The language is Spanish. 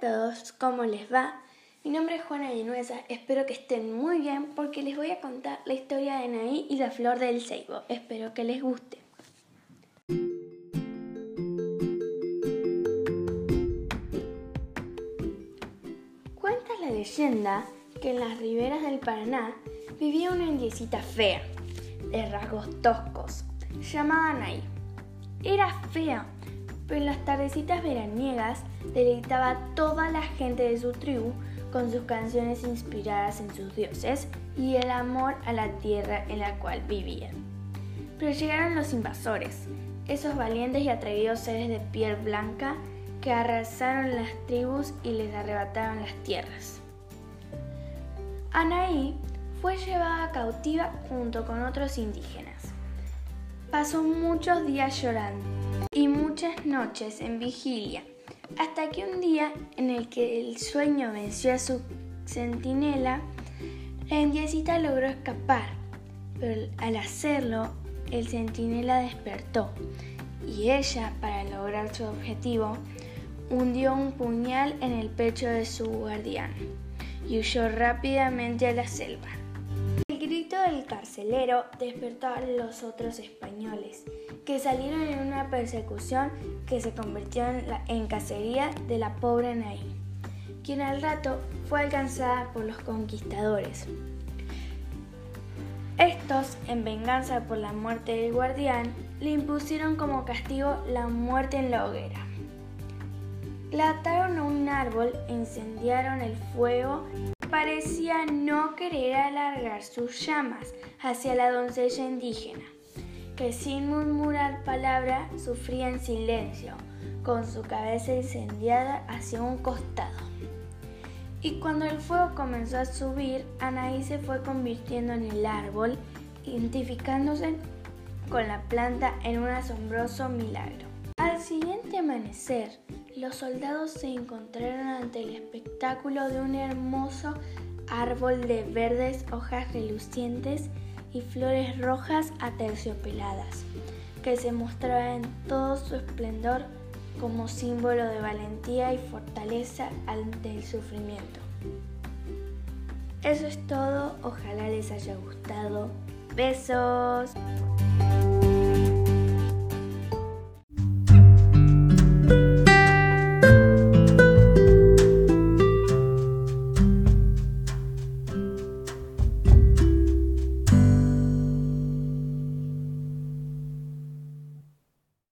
todos, ¿cómo les va? Mi nombre es Juana Villanuesa, espero que estén muy bien porque les voy a contar la historia de Anaí y la flor del ceibo. Espero que les guste. Cuenta la leyenda que en las riberas del Paraná vivía una indiecita fea, de rasgos toscos, llamada Anaí. Era fea, pero en las tardecitas veraniegas deleitaba a toda la gente de su tribu con sus canciones inspiradas en sus dioses y el amor a la tierra en la cual vivían. Pero llegaron los invasores, esos valientes y atrevidos seres de piel blanca que arrasaron las tribus y les arrebataron las tierras. Anaí fue llevada cautiva junto con otros indígenas. Pasó muchos días llorando y muchas noches en vigilia, hasta que un día en el que el sueño venció a su centinela, la indiecita logró escapar, pero al hacerlo, el centinela despertó y ella, para lograr su objetivo, hundió un puñal en el pecho de su guardián y huyó rápidamente a la selva. Grito del carcelero despertó a los otros españoles, que salieron en una persecución que se convirtió en, la, cacería de la pobre Naí, quien al rato fue alcanzada por los conquistadores. Estos, en venganza por la muerte del guardián, le impusieron como castigo la muerte en la hoguera. La ataron a un árbol incendiaron el fuego. Parecía no querer alargar sus llamas hacia la doncella indígena, que sin murmurar palabra sufría en silencio, con su cabeza incendiada hacia un costado. Y cuando el fuego comenzó a subir, Anaí se fue convirtiendo en el árbol, identificándose con la planta en un asombroso milagro. Siguiente amanecer, los soldados se encontraron ante el espectáculo de un hermoso árbol de verdes hojas relucientes y flores rojas aterciopeladas, que se mostraba en todo su esplendor como símbolo de valentía y fortaleza ante el sufrimiento. Eso es todo, ojalá les haya gustado. Besos.